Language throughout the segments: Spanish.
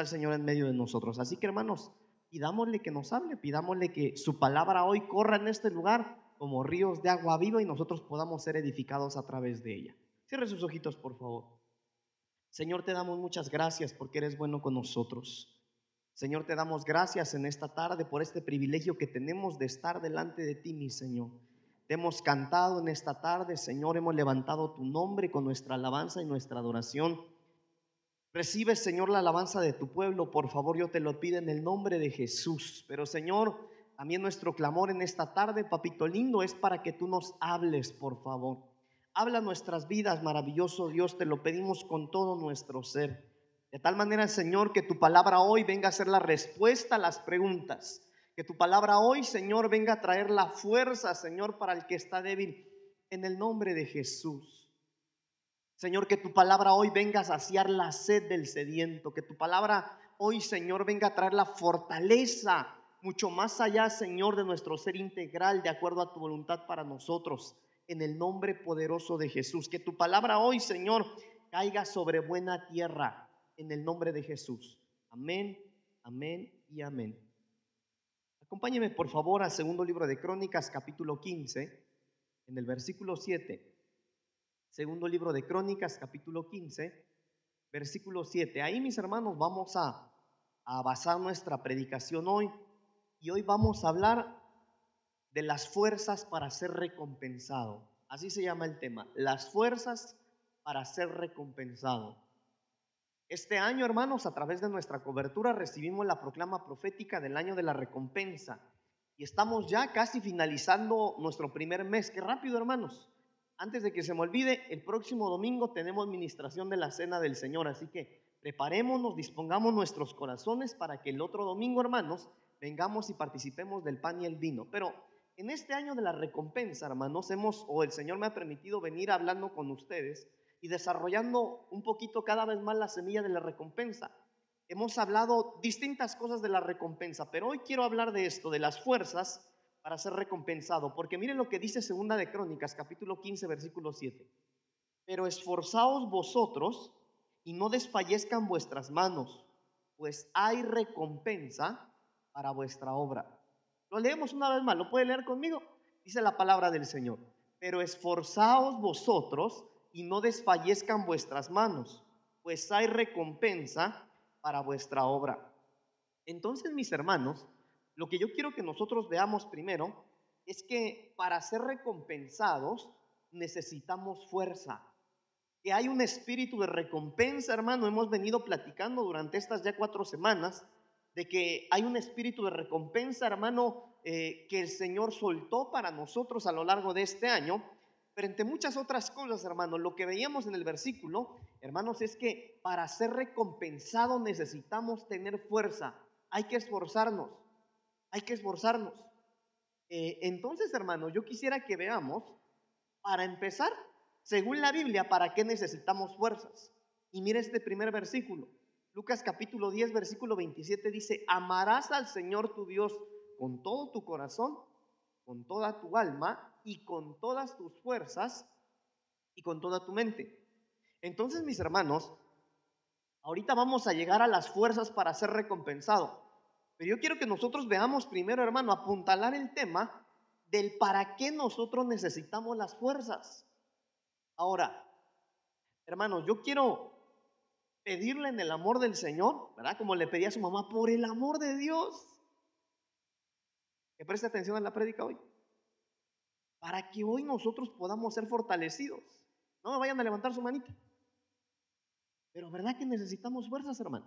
el Señor en medio de nosotros. Así que hermanos, pidámosle que nos hable, pidámosle que su palabra hoy corra en este lugar como ríos de agua viva y nosotros podamos ser edificados a través de ella. Cierre sus ojitos, por favor. Señor, te damos muchas gracias porque eres bueno con nosotros. Señor, te damos gracias en esta tarde por este privilegio que tenemos de estar delante de ti, mi Señor. Te hemos cantado en esta tarde, Señor, hemos levantado tu nombre con nuestra alabanza y nuestra adoración. Recibe, Señor, la alabanza de tu pueblo, por favor, yo te lo pido en el nombre de Jesús. Pero, Señor, también nuestro clamor en esta tarde, papito lindo, es para que tú nos hables, por favor. Habla nuestras vidas, maravilloso Dios, te lo pedimos con todo nuestro ser. De tal manera, Señor, que tu palabra hoy venga a ser la respuesta a las preguntas que tu palabra hoy, Señor, venga a traer la fuerza, Señor, para el que está débil, en el nombre de Jesús. Señor, que tu palabra hoy venga a saciar la sed del sediento, que tu palabra hoy, Señor, venga a traer la fortaleza mucho más allá, Señor, de nuestro ser integral, de acuerdo a tu voluntad para nosotros, en el nombre poderoso de Jesús. Que tu palabra hoy, Señor, caiga sobre buena tierra, en el nombre de Jesús. Amén, amén y amén. Acompáñeme por favor al segundo libro de Crónicas, capítulo 15, en el versículo 7. Segundo libro de Crónicas, capítulo 15, versículo 7. Ahí, mis hermanos, vamos a, a basar nuestra predicación hoy. Y hoy vamos a hablar de las fuerzas para ser recompensado. Así se llama el tema, las fuerzas para ser recompensado. Este año, hermanos, a través de nuestra cobertura recibimos la proclama profética del año de la recompensa. Y estamos ya casi finalizando nuestro primer mes. Qué rápido, hermanos. Antes de que se me olvide, el próximo domingo tenemos ministración de la Cena del Señor. Así que preparémonos, dispongamos nuestros corazones para que el otro domingo, hermanos, vengamos y participemos del pan y el vino. Pero en este año de la recompensa, hermanos, hemos, o el Señor me ha permitido venir hablando con ustedes y desarrollando un poquito cada vez más la semilla de la recompensa. Hemos hablado distintas cosas de la recompensa, pero hoy quiero hablar de esto, de las fuerzas para ser recompensado, porque miren lo que dice Segunda de Crónicas, capítulo 15, versículo 7. Pero esforzaos vosotros y no desfallezcan vuestras manos, pues hay recompensa para vuestra obra. Lo leemos una vez más, ¿lo puede leer conmigo? Dice la palabra del Señor. Pero esforzaos vosotros y no desfallezcan vuestras manos, pues hay recompensa para vuestra obra. Entonces, mis hermanos, lo que yo quiero que nosotros veamos primero es que para ser recompensados necesitamos fuerza. Que hay un espíritu de recompensa, hermano. Hemos venido platicando durante estas ya cuatro semanas de que hay un espíritu de recompensa, hermano, eh, que el Señor soltó para nosotros a lo largo de este año pero entre muchas otras cosas, hermanos, lo que veíamos en el versículo, hermanos, es que para ser recompensado necesitamos tener fuerza. Hay que esforzarnos. Hay que esforzarnos. Eh, entonces, hermanos, yo quisiera que veamos, para empezar, según la Biblia, para qué necesitamos fuerzas. Y mire este primer versículo. Lucas capítulo 10, versículo 27 dice, amarás al Señor tu Dios con todo tu corazón, con toda tu alma y con todas tus fuerzas y con toda tu mente. Entonces, mis hermanos, ahorita vamos a llegar a las fuerzas para ser recompensado. Pero yo quiero que nosotros veamos primero, hermano, apuntalar el tema del para qué nosotros necesitamos las fuerzas. Ahora, hermanos, yo quiero pedirle en el amor del Señor, ¿verdad? Como le pedía a su mamá, por el amor de Dios. Que preste atención a la prédica hoy para que hoy nosotros podamos ser fortalecidos. No me vayan a levantar su manita. Pero ¿verdad que necesitamos fuerzas, hermano?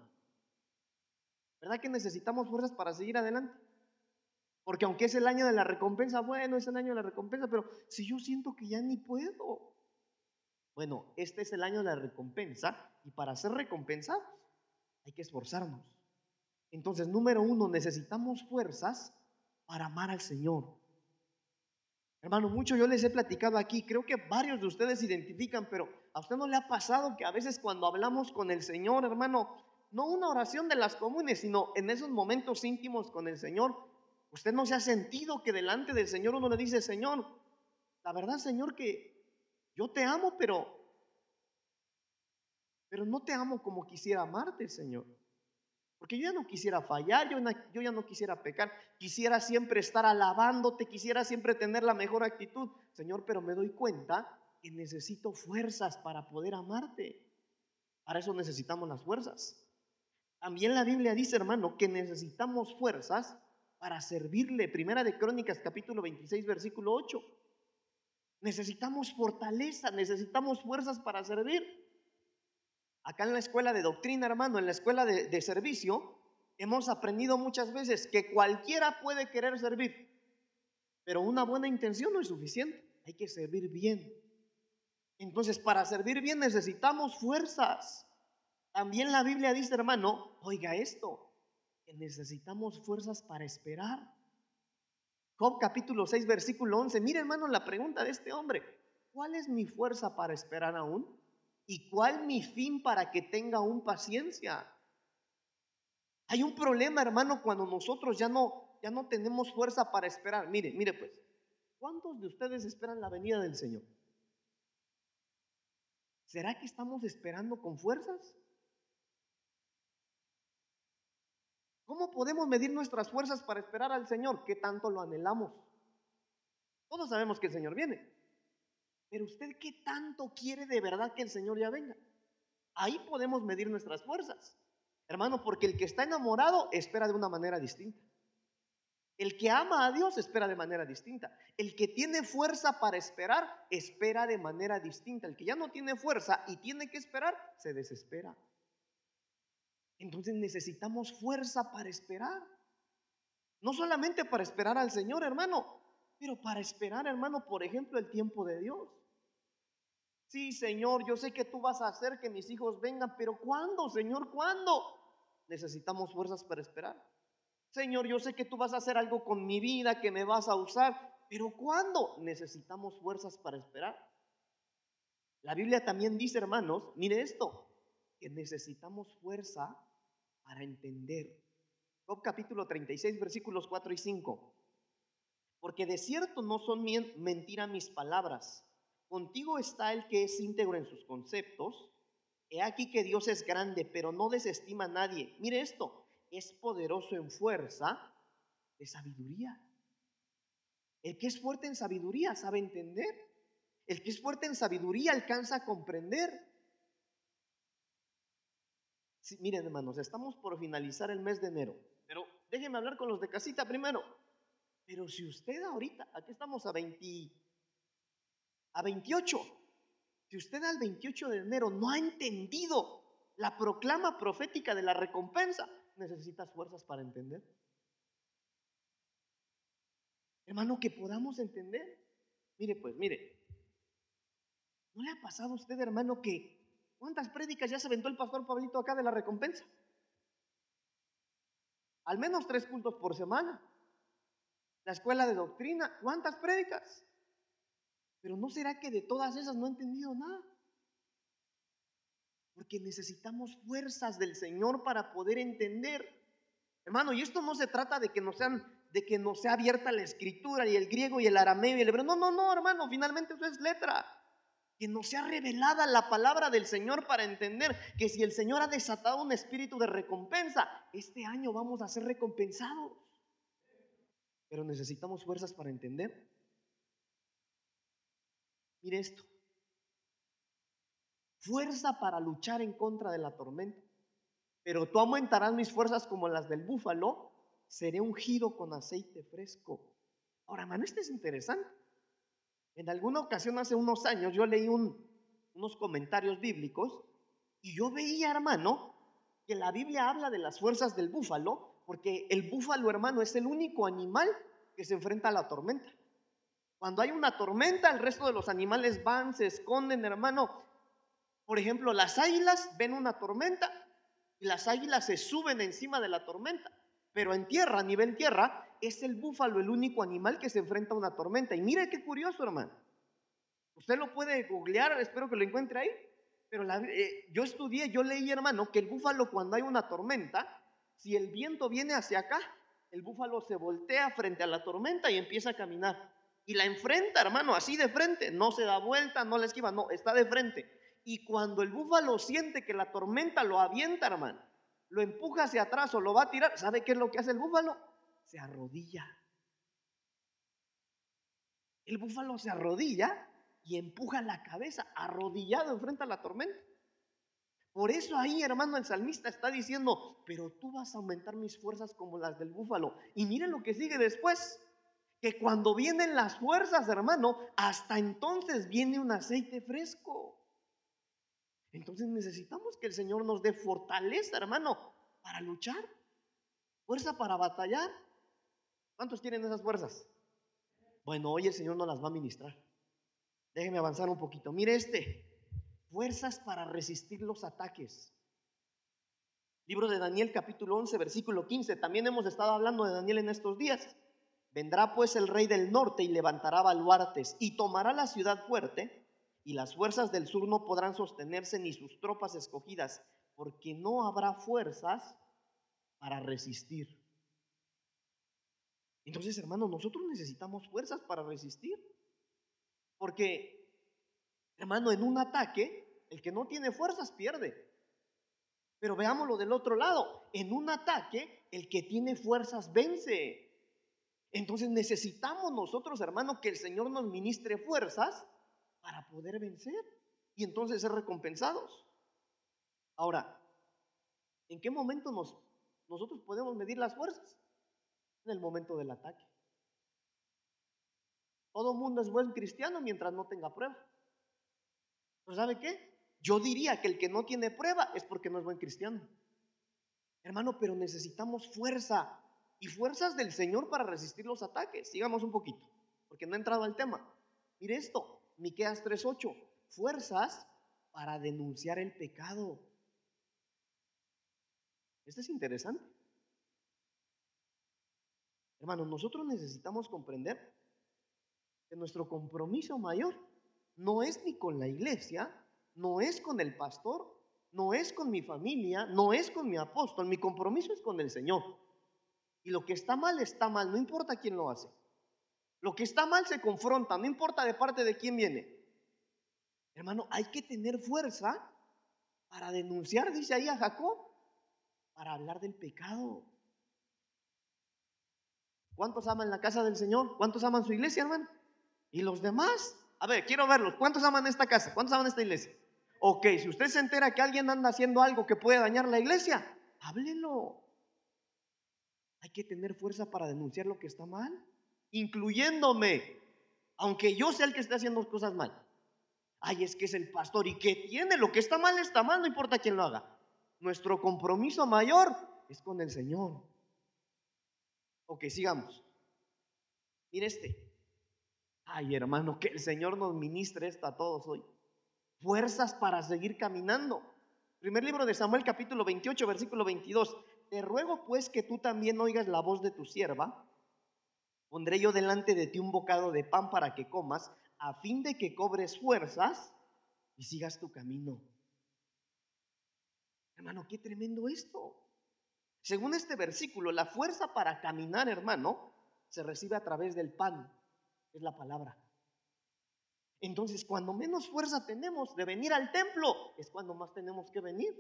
¿Verdad que necesitamos fuerzas para seguir adelante? Porque aunque es el año de la recompensa, bueno, es el año de la recompensa, pero si yo siento que ya ni puedo. Bueno, este es el año de la recompensa y para ser recompensados hay que esforzarnos. Entonces, número uno, necesitamos fuerzas para amar al Señor. Hermano, mucho yo les he platicado aquí, creo que varios de ustedes identifican, pero a usted no le ha pasado que a veces cuando hablamos con el Señor, hermano, no una oración de las comunes, sino en esos momentos íntimos con el Señor, usted no se ha sentido que delante del Señor uno le dice, Señor, la verdad, Señor, que yo te amo, pero, pero no te amo como quisiera amarte, Señor. Porque yo ya no quisiera fallar, yo, yo ya no quisiera pecar, quisiera siempre estar alabándote, quisiera siempre tener la mejor actitud. Señor, pero me doy cuenta que necesito fuerzas para poder amarte. Para eso necesitamos las fuerzas. También la Biblia dice, hermano, que necesitamos fuerzas para servirle. Primera de Crónicas, capítulo 26, versículo 8. Necesitamos fortaleza, necesitamos fuerzas para servir. Acá en la escuela de doctrina, hermano, en la escuela de, servicio, hemos aprendido muchas veces que cualquiera puede querer servir, pero una buena intención no es suficiente. Hay que servir bien. Entonces, para servir bien necesitamos fuerzas. También la Biblia dice, hermano, oiga esto, que necesitamos fuerzas para esperar. Job capítulo 6, versículo 11. Mire, hermano, la pregunta de este hombre. ¿Cuál es mi fuerza para esperar aún? ¿Y cuál mi fin para que tenga aún paciencia? Hay un problema, hermano, cuando nosotros ya no, ya no tenemos fuerza para esperar. Mire, mire pues, ¿cuántos de ustedes esperan la venida del Señor? ¿Será que estamos esperando con fuerzas? ¿Cómo podemos medir nuestras fuerzas para esperar al Señor? ¿Qué tanto lo anhelamos? Todos sabemos que el Señor viene. Pero usted qué tanto quiere de verdad que el Señor ya venga. Ahí podemos medir nuestras fuerzas. Hermano, porque el que está enamorado espera de una manera distinta. El que ama a Dios espera de manera distinta. El que tiene fuerza para esperar, espera de manera distinta. El que ya no tiene fuerza y tiene que esperar, se desespera. Entonces necesitamos fuerza para esperar. No solamente para esperar al Señor, hermano, pero para esperar, hermano, por ejemplo, el tiempo de Dios. Sí, Señor, yo sé que tú vas a hacer que mis hijos vengan, pero ¿cuándo, Señor? ¿Cuándo? Necesitamos fuerzas para esperar. Señor, yo sé que tú vas a hacer algo con mi vida, que me vas a usar, pero ¿cuándo? Necesitamos fuerzas para esperar. La Biblia también dice, hermanos, mire esto, que necesitamos fuerza para entender. Capítulo 36, versículos 4 y 5. Porque de cierto no son mentira mis palabras Contigo está el que es íntegro en sus conceptos. He aquí que Dios es grande, pero no desestima a nadie. Mire esto, es poderoso en fuerza de sabiduría. El que es fuerte en sabiduría sabe entender. El que es fuerte en sabiduría alcanza a comprender. Miren, hermanos, estamos por finalizar el mes de enero, pero déjenme hablar con los de casita primero. Pero si usted ahorita, aquí estamos a 20, a 28. Si usted al 28 de enero no ha entendido la proclama profética de la recompensa, necesitas fuerzas para entender. Hermano, que podamos entender. Mire, pues, mire. ¿No le ha pasado a usted, hermano, que cuántas prédicas ya se aventó el pastor Pablito acá de la recompensa? Al menos tres puntos por semana. La escuela de doctrina, ¿cuántas prédicas? Pero ¿no será que de todas esas no he entendido nada? Porque necesitamos fuerzas del Señor para poder entender. Hermano, y esto no se trata de que no sean de que no sea abierta la escritura y el griego y el arameo y el hebreo. No, no, no, hermano, finalmente eso es letra. Que no sea revelada la palabra del Señor para entender que si el Señor ha desatado un espíritu de recompensa, este año vamos a ser recompensados. Pero necesitamos fuerzas para entender. Mire esto. Fuerza para luchar en contra de la tormenta. Pero tú aumentarás mis fuerzas como las del búfalo. Seré ungido con aceite fresco. Ahora, hermano, esto es interesante. En alguna ocasión, hace unos años, yo leí unos comentarios bíblicos y yo veía, hermano, que la Biblia habla de las fuerzas del búfalo, porque el búfalo, hermano, es el único animal que se enfrenta a la tormenta. Cuando hay una tormenta, el resto de los animales van, se esconden, hermano. Por ejemplo, las águilas ven una tormenta y las águilas se suben encima de la tormenta. Pero en tierra, a nivel tierra, es el búfalo el único animal que se enfrenta a una tormenta. Y mire qué curioso, hermano. Usted lo puede googlear, espero que lo encuentre ahí. Pero eh, yo estudié, yo leí, hermano, que el búfalo cuando hay una tormenta, si el viento viene hacia acá, el búfalo se voltea frente a la tormenta y empieza a caminar y la enfrenta, hermano, así de frente. No se da vuelta, no la esquiva, no, está de frente. Y cuando el búfalo siente que la tormenta lo avienta, hermano, lo empuja hacia atrás o lo va a tirar, ¿sabe qué es lo que hace el búfalo? Se arrodilla. El búfalo se arrodilla y empuja la cabeza arrodillado enfrente a la tormenta. Por eso ahí, hermano, el salmista está diciendo, pero tú vas a aumentar mis fuerzas como las del búfalo. Y miren lo que sigue después, que cuando vienen las fuerzas, hermano, hasta entonces viene un aceite fresco. Entonces necesitamos que el Señor nos dé fortaleza, hermano, para luchar, fuerza para batallar. ¿Cuántos tienen esas fuerzas? Bueno, hoy el Señor nos las va a ministrar. Déjeme avanzar un poquito. Mire este, fuerzas para resistir los ataques. Libro de Daniel capítulo 11, versículo 15. También hemos estado hablando de Daniel en estos días. Vendrá pues el rey del norte y levantará baluartes y tomará la ciudad fuerte y las fuerzas del sur no podrán sostenerse ni sus tropas escogidas porque no habrá fuerzas para resistir. Entonces, hermano, nosotros necesitamos fuerzas para resistir. Porque, hermano, en un ataque, el que no tiene fuerzas pierde. Pero veámoslo del otro lado. En un ataque, el que tiene fuerzas vence. Entonces necesitamos nosotros, hermano, que el Señor nos ministre fuerzas para poder vencer y entonces ser recompensados. Ahora, ¿en qué momento nos, nosotros podemos medir las fuerzas? En el momento del ataque. Todo mundo es buen cristiano mientras no tenga prueba. ¿Pero sabe qué? Yo diría que el que no tiene prueba es porque no es buen cristiano. Hermano, pero necesitamos fuerza y fuerzas del Señor para resistir los ataques. Sigamos un poquito, porque no he entrado al tema. Mire esto, Miqueas 3:8, fuerzas para denunciar el pecado. Esto es interesante. Hermano, nosotros necesitamos comprender que nuestro compromiso mayor no es ni con la iglesia, no es con el pastor, no es con mi familia, no es con mi apóstol, mi compromiso es con el Señor. Y lo que está mal está mal, no importa quién lo hace. Lo que está mal se confronta, no importa de parte de quién viene. Hermano, hay que tener fuerza para denunciar, dice ahí a Jacob, para hablar del pecado. ¿Cuántos aman la casa del Señor? ¿Cuántos aman su iglesia, hermano? ¿Y los demás? A ver, quiero verlos. ¿Cuántos aman esta casa? ¿Cuántos aman esta iglesia? Ok, si usted se entera que alguien anda haciendo algo que puede dañar la iglesia, háblelo. Hay que tener fuerza para denunciar lo que está mal, incluyéndome, aunque yo sea el que esté haciendo cosas mal. Ay, es que es el pastor y que tiene lo que está mal está mal, no importa quién lo haga. Nuestro compromiso mayor es con el Señor. Ok, sigamos. Mire este. Ay, hermano, que el Señor nos ministre esto a todos hoy. Fuerzas para seguir caminando. Primer libro de Samuel capítulo 28, versículo 22. Te ruego pues que tú también oigas la voz de tu sierva. Pondré yo delante de ti un bocado de pan para que comas, a fin de que cobres fuerzas y sigas tu camino. Hermano, qué tremendo esto. Según este versículo, la fuerza para caminar, hermano, se recibe a través del pan, es la palabra. Entonces, cuando menos fuerza tenemos de venir al templo, es cuando más tenemos que venir.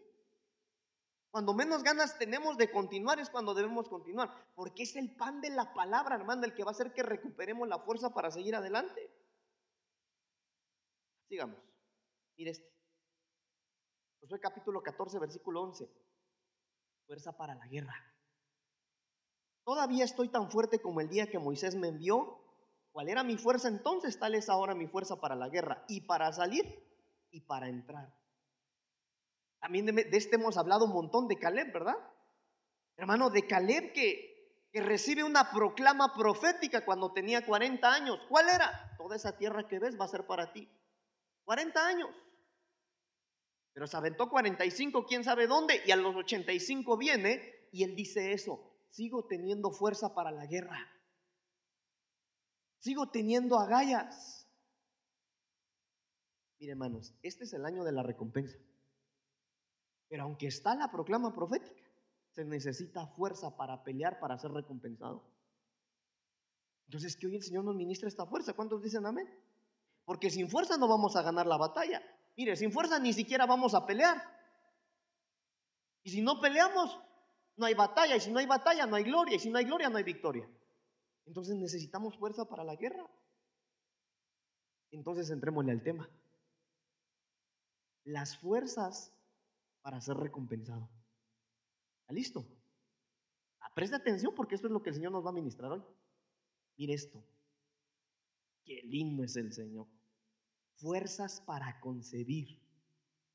Cuando menos ganas tenemos de continuar es cuando debemos continuar, porque es el pan de la palabra, hermano, el que va a hacer que recuperemos la fuerza para seguir adelante. Sigamos. Mire este. Josué capítulo 14, versículo 11. Fuerza para la guerra. Todavía estoy tan fuerte como el día que Moisés me envió. ¿Cuál era mi fuerza entonces? Tal es ahora mi fuerza para la guerra y para salir y para entrar. También de, este hemos hablado un montón de Caleb, ¿verdad? Hermano, de Caleb que, que recibe una proclama profética cuando tenía 40 años. ¿Cuál era? Toda esa tierra que ves va a ser para ti. 40 años. Pero se aventó 45, quién sabe dónde, y a los 85 viene y él dice eso, sigo teniendo fuerza para la guerra. Sigo teniendo agallas. Mire, hermanos, este es el año de la recompensa. Pero aunque está la proclama profética, se necesita fuerza para pelear, para ser recompensado. Entonces, que hoy el Señor nos ministra esta fuerza. ¿Cuántos dicen amén? Porque sin fuerza no vamos a ganar la batalla. Mire, sin fuerza ni siquiera vamos a pelear. Y si no peleamos, no hay batalla. Y si no hay batalla, no hay gloria. Y si no hay gloria, no hay victoria. Entonces necesitamos fuerza para la guerra. Entonces entrémosle al tema. Las fuerzas para ser recompensado. ¿Está listo? Ah, presta atención porque esto es lo que el Señor nos va a ministrar hoy. Mire esto. Qué lindo es el Señor. Fuerzas para concebir.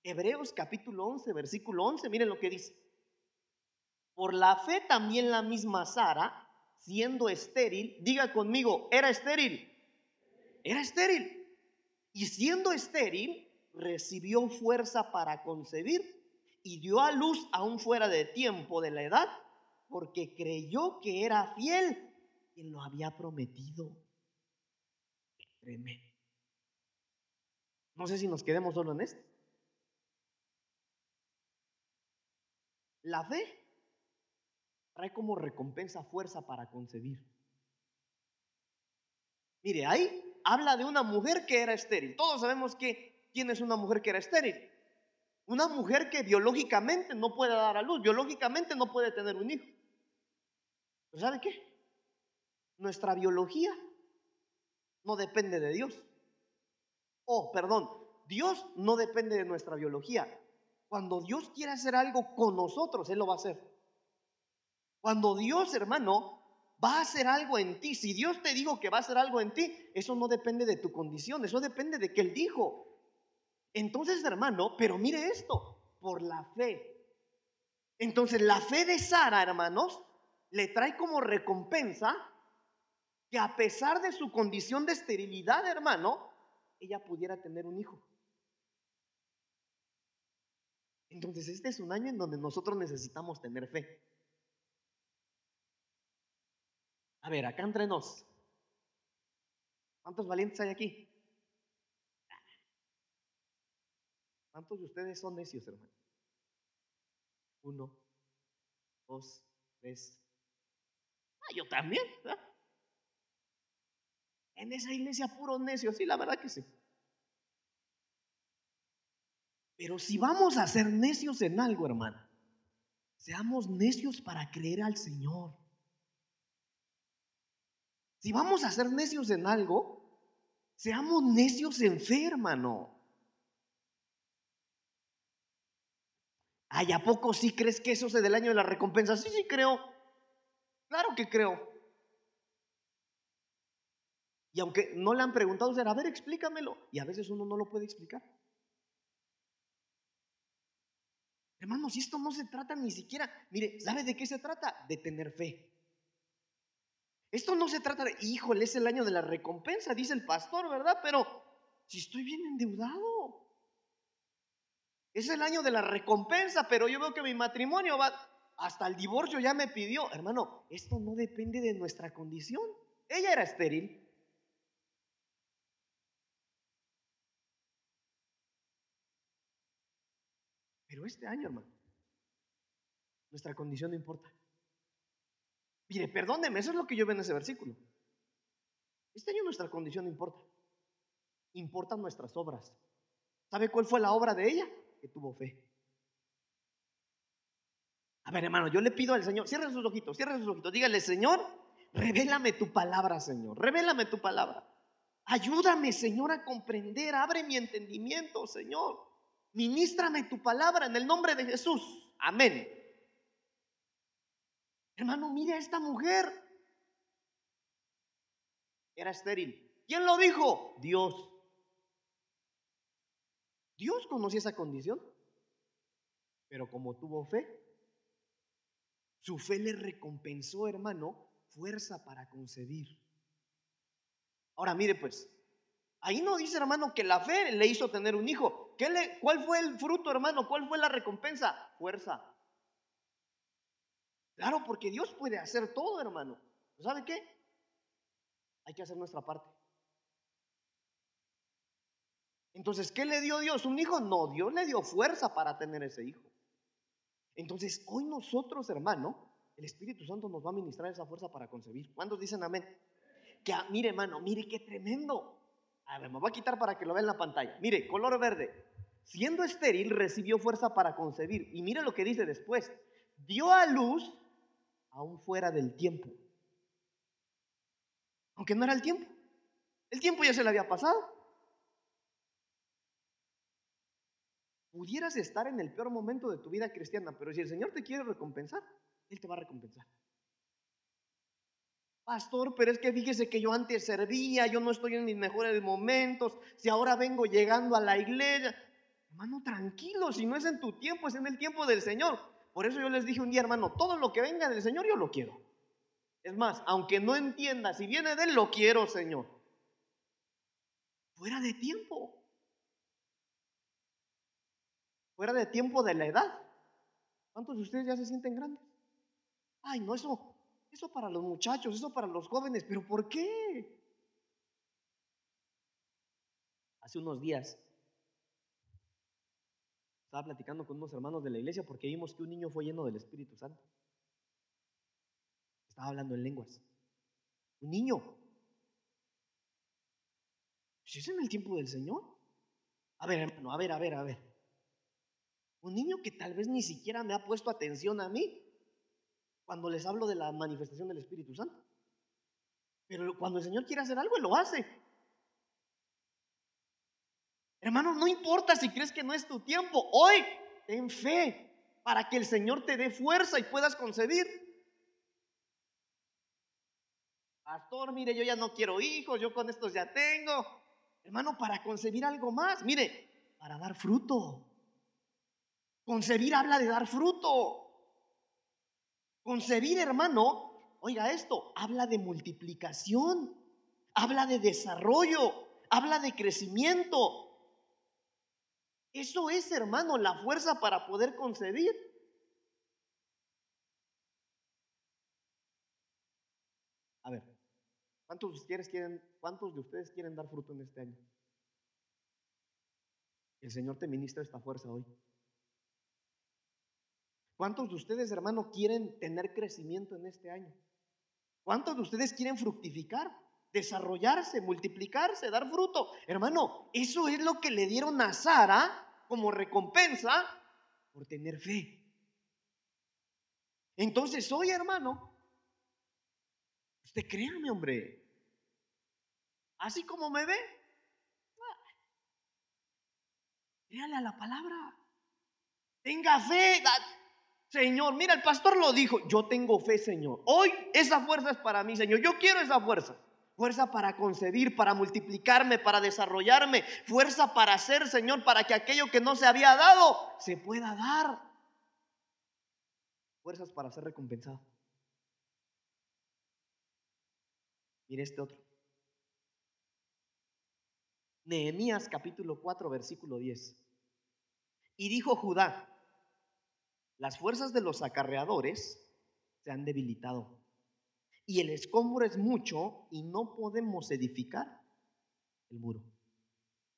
Hebreos capítulo 11, versículo 11, miren lo que dice. Por la fe también la misma Sara, siendo estéril, diga conmigo, era estéril. Era estéril. Y siendo estéril, recibió fuerza para concebir y dio a luz aún fuera de tiempo de la edad, porque creyó que era fiel quien lo había prometido. No sé si nos quedemos solo en esto. La fe trae como recompensa fuerza para concebir. Mire, ahí habla de una mujer que era estéril. Todos sabemos que quién es una mujer que era estéril. Una mujer que biológicamente no puede dar a luz, biológicamente no puede tener un hijo. ¿Pero sabe qué? Nuestra biología no depende de Dios. Oh, perdón, Dios no depende de nuestra biología. Cuando Dios quiere hacer algo con nosotros, Él lo va a hacer. Cuando Dios, hermano, va a hacer algo en ti, si Dios te dijo que va a hacer algo en ti, eso no depende de tu condición, eso depende de que Él dijo. Entonces, hermano, pero mire esto, por la fe. Entonces, la fe de Sara, hermanos, le trae como recompensa que a pesar de su condición de esterilidad, hermano, ella pudiera tener un hijo. Entonces, este es un año en donde nosotros necesitamos tener fe. A ver, acá entre nos. ¿Cuántos valientes hay aquí? ¿Cuántos de ustedes son necios, hermano? Uno, dos, tres. Ah, yo también. En esa iglesia puro necio, sí, la verdad que sí. Pero si vamos a ser necios en algo, hermano, seamos necios para creer al Señor. Si vamos a ser necios en algo, seamos necios en fe, hermano. ¿a poco sí crees que eso es del año de la recompensa? Sí, sí creo. Claro que creo. Y aunque no le han preguntado, a ver, explícamelo. Y a veces uno no lo puede explicar. Hermanos, esto no se trata ni siquiera, mire, ¿sabe de qué se trata? De tener fe. Esto no se trata de, híjole, es el año de la recompensa, dice el pastor, ¿verdad? Pero si estoy bien endeudado. Es el año de la recompensa, pero yo veo que mi matrimonio va, hasta el divorcio ya me pidió. Hermano, esto no depende de nuestra condición. Ella era estéril. Pero este año, hermano, nuestra condición no importa. Mire, perdóneme, eso es lo que yo veo en ese versículo. Este año nuestra condición no importa. Importan nuestras obras. ¿Sabe cuál fue la obra de ella? Que tuvo fe. A ver, hermano, yo le pido al Señor, cierre sus ojitos, cierre sus ojitos, dígale, Señor, revélame tu palabra, Señor, revélame tu palabra. Ayúdame, Señor, a comprender, abre mi entendimiento, Señor. Ministrame tu palabra en el nombre de Jesús. Amén. Hermano, mire a esta mujer. Era estéril. ¿Quién lo dijo? Dios. Dios conocía esa condición. Pero como tuvo fe, su fe le recompensó, hermano, fuerza para concebir. Ahora mire pues, Ahí no dice, hermano, que la fe le hizo tener un hijo. ¿Qué le, ¿Cuál fue el fruto, hermano? ¿Cuál fue la recompensa? Fuerza. Claro, porque Dios puede hacer todo, hermano. ¿Sabe qué? Hay que hacer nuestra parte. Entonces, ¿qué le dio Dios? ¿Un hijo? No, Dios le dio fuerza para tener ese hijo. Entonces, hoy nosotros, hermano, el Espíritu Santo nos va a ministrar esa fuerza para concebir. ¿Cuántos dicen amén? Que, mire, hermano, mire qué tremendo. A ver, me voy a quitar para que lo vean en la pantalla. Mire, color verde. Siendo estéril, recibió fuerza para concebir. Y mire lo que dice después. Dio a luz aún fuera del tiempo. Aunque no era el tiempo. El tiempo ya se le había pasado. Pudieras estar en el peor momento de tu vida cristiana, pero si el Señor te quiere recompensar, Él te va a recompensar. Pastor, pero es que fíjese que yo antes servía, yo no estoy en mis mejores momentos, si ahora vengo llegando a la iglesia. Hermano, tranquilo, si no es en tu tiempo, es en el tiempo del Señor. Por eso yo les dije un día, hermano, todo lo que venga del Señor yo lo quiero. Es más, aunque no entienda, si viene de Él, lo quiero, Señor. Fuera de tiempo. Fuera de tiempo de la edad. ¿Cuántos de ustedes ya se sienten grandes? Ay, no, eso, eso para los muchachos, eso para los jóvenes, pero ¿por qué? Hace unos días estaba platicando con unos hermanos de la iglesia porque vimos que un niño fue lleno del Espíritu Santo. Estaba hablando en lenguas. Un niño. ¿Si es en el tiempo del Señor? A ver, hermano, a ver, a ver, a ver. Un niño que tal vez ni siquiera me ha puesto atención a mí cuando les hablo de la manifestación del Espíritu Santo. Pero cuando el Señor quiere hacer algo, lo hace. Hermano, no importa si crees que no es tu tiempo, hoy ten fe para que el Señor te dé fuerza y puedas concebir. Pastor, mire, yo ya no quiero hijos, yo con estos ya tengo. Hermano, para concebir algo más, mire, para dar fruto. Concebir habla de dar fruto. Concebir, hermano, oiga esto, habla de multiplicación, habla de desarrollo, habla de crecimiento. Eso es, hermano, la fuerza para poder concebir. A ver, ¿cuántos de ustedes quieren, cuántos de ustedes quieren dar fruto en este año? El Señor te ministra esta fuerza hoy. ¿Cuántos de ustedes, hermano, quieren tener crecimiento en este año? ¿Cuántos de ustedes quieren fructificar, desarrollarse, multiplicarse, dar fruto? Hermano, eso es lo que le dieron a Sara como recompensa por tener fe. Entonces hoy, hermano, usted créame, hombre, así como me ve, créale a la palabra. Tenga fe. Señor, mira, el pastor lo dijo, yo tengo fe, Señor. Hoy esa fuerza es para mí, Señor. Yo quiero esa fuerza. Fuerza para concebir, para multiplicarme, para desarrollarme. Fuerza para hacer, Señor, para que aquello que no se había dado se pueda dar. Fuerzas para ser recompensado. Mire este otro. Nehemías capítulo 4, versículo 10. Y dijo Judá, las fuerzas de los acarreadores se han debilitado y el escombro es mucho y no podemos edificar el muro.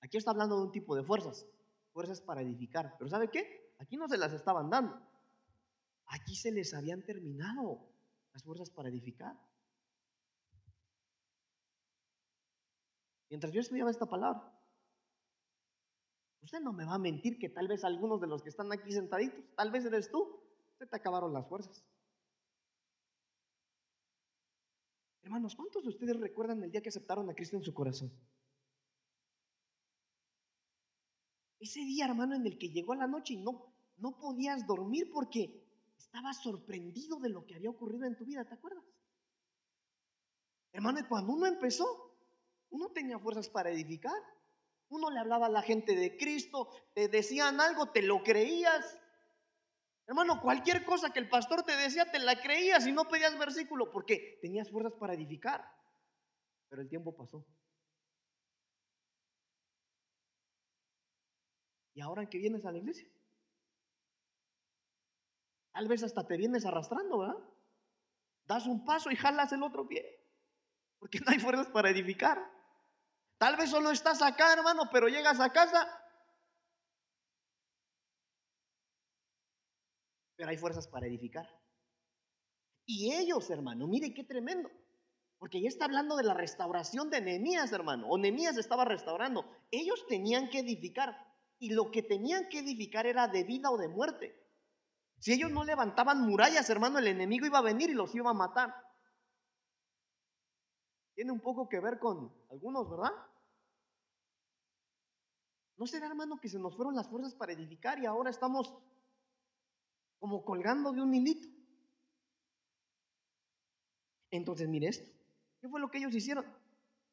Aquí está hablando de un tipo de fuerzas, fuerzas para edificar. Pero ¿sabe qué? Aquí no se las estaban dando. Aquí se les habían terminado las fuerzas para edificar. Mientras yo estudiaba esta palabra, Usted no me va a mentir que tal vez algunos de los que están aquí sentaditos, tal vez eres tú, se te acabaron las fuerzas. Hermanos, ¿cuántos de ustedes recuerdan el día que aceptaron a Cristo en su corazón? Ese día, hermano, en el que llegó la noche y no, no podías dormir porque estabas sorprendido de lo que había ocurrido en tu vida, ¿te acuerdas? Hermano, cuando uno empezó, uno tenía fuerzas para edificar. Uno le hablaba a la gente de Cristo, te decían algo, te lo creías. Hermano, cualquier cosa que el pastor te decía, te la creías y no pedías versículo porque tenías fuerzas para edificar. Pero el tiempo pasó. ¿Y ahora en que vienes a la iglesia? Tal vez hasta te vienes arrastrando, ¿verdad? Das un paso y jalas el otro pie. Porque no hay fuerzas para edificar. Tal vez solo estás acá, hermano, pero llegas a casa. Pero hay fuerzas para edificar. Y ellos, hermano, mire qué tremendo. Porque ya está hablando de la restauración de Nehemías, hermano. O Nehemías estaba restaurando. Ellos tenían que edificar. y lo que tenían que edificar era de vida o de muerte. Si ellos no levantaban murallas, hermano, el enemigo iba a venir y los iba a matar. Tiene un poco que ver con algunos, ¿verdad? ¿No será, hermano, que se nos fueron las fuerzas para edificar y ahora estamos como colgando de un hilito? Entonces, mire esto. ¿Qué fue lo que ellos hicieron?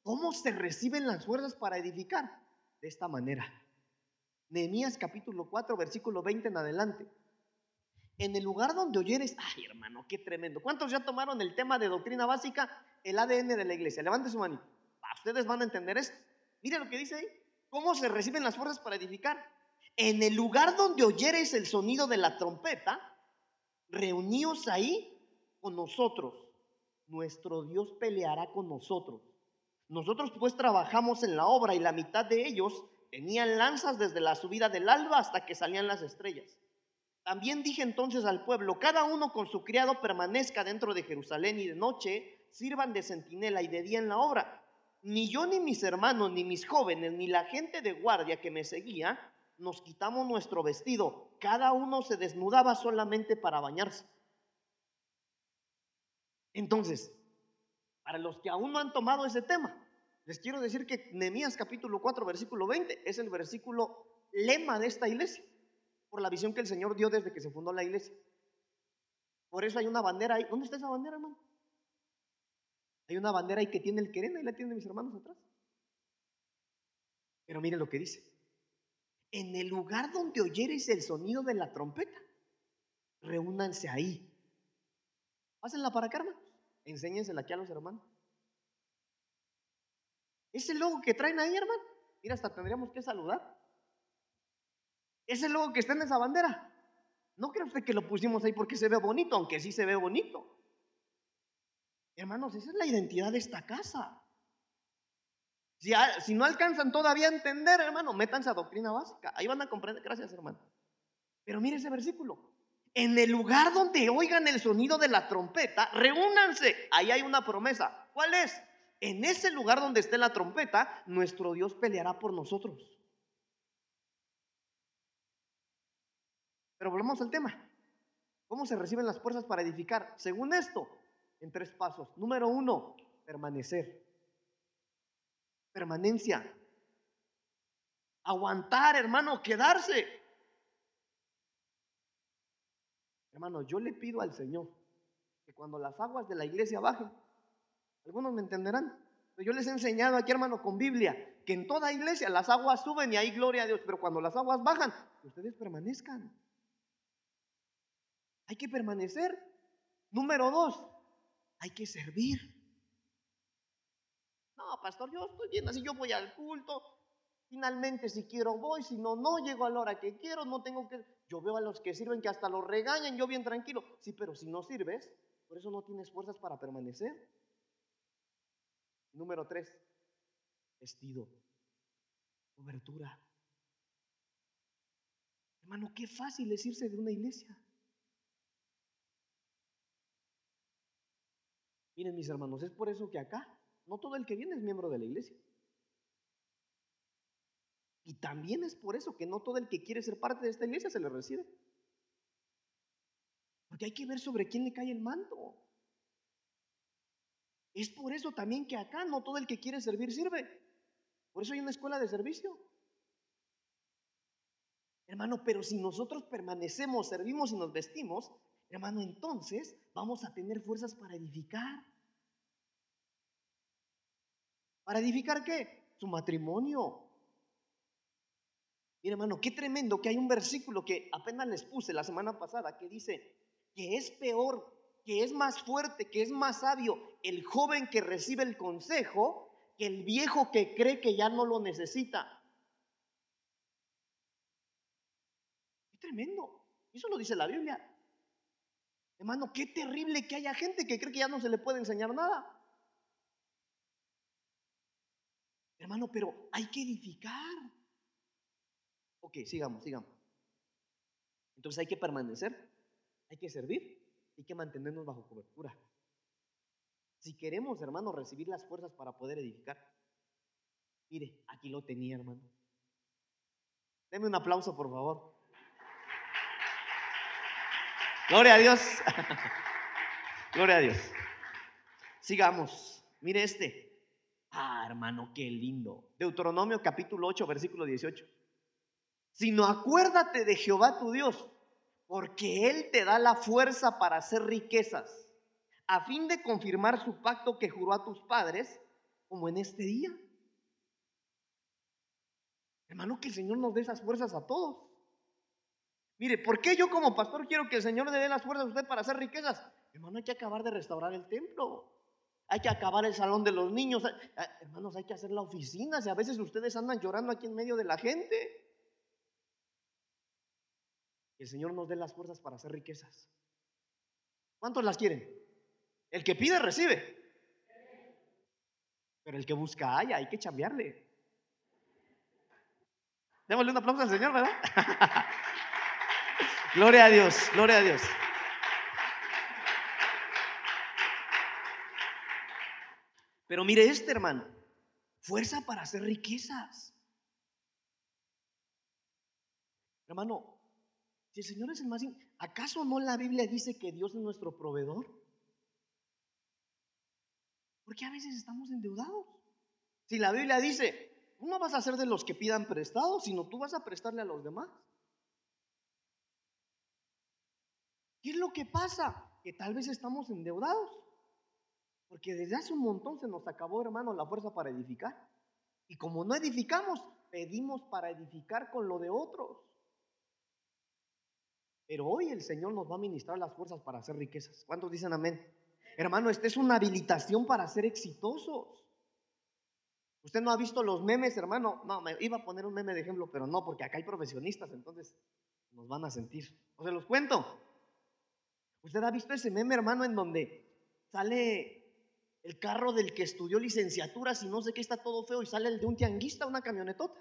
¿Cómo se reciben las fuerzas para edificar? De esta manera. Nehemías capítulo 4, versículo 20 en adelante. En el lugar donde oyeres, ay hermano, qué tremendo. ¿Cuántos ya tomaron el tema de doctrina básica, el ADN de la iglesia? Levante su mano. Ustedes van a entender esto. Mire lo que dice ahí. ¿Cómo se reciben las fuerzas para edificar? En el lugar donde oyeres el sonido de la trompeta, reuníos ahí con nosotros nuestro Dios peleará con nosotros. Nosotros pues trabajamos en la obra y la mitad de ellos tenían lanzas desde la subida del alba hasta que salían las estrellas. También dije entonces al pueblo, cada uno con su criado permanezca dentro de Jerusalén y de noche sirvan de centinela y de día en la obra. Ni yo ni mis hermanos, ni mis jóvenes, ni la gente de guardia que me seguía, nos quitamos nuestro vestido. Cada uno se desnudaba solamente para bañarse. Entonces, para los que aún no han tomado ese tema, les quiero decir que Nehemías capítulo 4, versículo 20 es el versículo lema de esta iglesia, por la visión que el Señor dio desde que se fundó la iglesia. Por eso hay una bandera ahí. ¿Dónde está esa bandera, hermano? Hay una bandera ahí que tiene el querena y la tienen mis hermanos atrás. Pero mire lo que dice. En el lugar donde oyeres el sonido de la trompeta, reúnanse ahí. Pásenla para acá, hermano. Enséñensela aquí a los hermanos. Ese logo que traen ahí, hermano, mira, hasta tendríamos que saludar. Ese logo que está en esa bandera. No cree usted que lo pusimos ahí porque se ve bonito, aunque sí se ve bonito. Hermanos, esa es la identidad de esta casa. Si, no alcanzan todavía a entender, hermano, métanse a doctrina básica. Ahí van a comprender. Gracias, hermano. Pero mire ese versículo en el lugar donde oigan el sonido de la trompeta, reúnanse. Ahí hay una promesa. ¿Cuál es? En ese lugar donde esté la trompeta, nuestro Dios peleará por nosotros. Pero volvemos al tema. ¿Cómo se reciben las fuerzas para edificar? Según esto, en tres pasos. Número uno, permanecer. Permanencia. Aguantar, hermano, quedarse. Hermano, yo le pido al Señor que cuando las aguas de la iglesia bajen, algunos me entenderán, yo les he enseñado aquí, hermano, con Biblia, que en toda iglesia las aguas suben y hay gloria a Dios, pero cuando las aguas bajan, ustedes permanezcan. Hay que permanecer. Número dos, hay que servir. No, pastor, yo estoy bien así, yo voy al culto. Finalmente, si quiero, voy, si no, no llego a la hora que quiero, no tengo que. Yo veo a los que sirven que hasta los regañan, yo bien tranquilo. Sí, pero si no sirves, por eso no tienes fuerzas para permanecer. Número tres, vestido, cobertura. Hermano, qué fácil es irse de una iglesia. Miren mis hermanos, es por eso que acá no todo el que viene es miembro de la iglesia. Y también es por eso que no todo el que quiere ser parte de esta iglesia se le recibe. Porque hay que ver sobre quién le cae el manto. Es por eso también que acá no todo el que quiere servir sirve. Por eso hay una escuela de servicio. Hermano, pero si nosotros permanecemos, servimos y nos vestimos, hermano, entonces vamos a tener fuerzas para edificar. ¿Para edificar qué? Su matrimonio, Mira, hermano, qué tremendo que hay un versículo que apenas les puse la semana pasada que dice que es peor, que es más fuerte, que es más sabio el joven que recibe el consejo que el viejo que cree que ya no lo necesita. Qué tremendo. Eso lo dice la Biblia. Hermano, qué terrible que haya gente que cree que ya no se le puede enseñar nada. Hermano, pero hay que edificar. Ok, sigamos, sigamos. Entonces hay que permanecer, hay que servir, hay que mantenernos bajo cobertura. Si queremos, hermano, recibir las fuerzas para poder edificar, mire, aquí lo tenía, hermano. Deme un aplauso, por favor. Gloria a Dios. Gloria a Dios. Sigamos. Mire este. Ah, hermano, qué lindo. Deuteronomio capítulo 8, versículo 18. Sino acuérdate de Jehová tu Dios, porque Él te da la fuerza para hacer riquezas, a fin de confirmar su pacto que juró a tus padres, como en este día. Hermano, que el Señor nos dé esas fuerzas a todos. Mire, ¿por qué yo como pastor quiero que el Señor le dé las fuerzas a usted para hacer riquezas? Hermano, hay que acabar de restaurar el templo. Hay que acabar el salón de los niños. Hermanos, hay que hacer la oficina. Si a veces ustedes andan llorando aquí en medio de la gente. El Señor nos dé las fuerzas para hacer riquezas. ¿Cuántos las quieren? El que pide, recibe. Pero el que busca, haya, hay que chambearle. Démosle un aplauso al Señor, ¿verdad? gloria a Dios, gloria a Dios. Pero mire este hermano, fuerza para hacer riquezas. Hermano, si el Señor es el más... ¿Acaso no la Biblia dice que Dios es nuestro proveedor? Porque a veces estamos endeudados. Si la Biblia dice, tú no vas a ser de los que pidan prestado, sino tú vas a prestarle a los demás. ¿Qué es lo que pasa? Que tal vez estamos endeudados. Porque desde hace un montón se nos acabó, hermano, la fuerza para edificar. Y como no edificamos, pedimos para edificar con lo de otros. Pero hoy el Señor nos va a ministrar las fuerzas para hacer riquezas. ¿Cuántos dicen amén? Hermano, esta es una habilitación para ser exitosos. Usted no ha visto los memes, hermano. No, me iba a poner un meme de ejemplo, pero no, porque acá hay profesionistas, entonces nos van a sentir. O se los cuento. Usted ha visto ese meme, hermano, en donde sale el carro del que estudió licenciaturas y no sé qué está todo feo y sale el de un tianguista, una camionetota.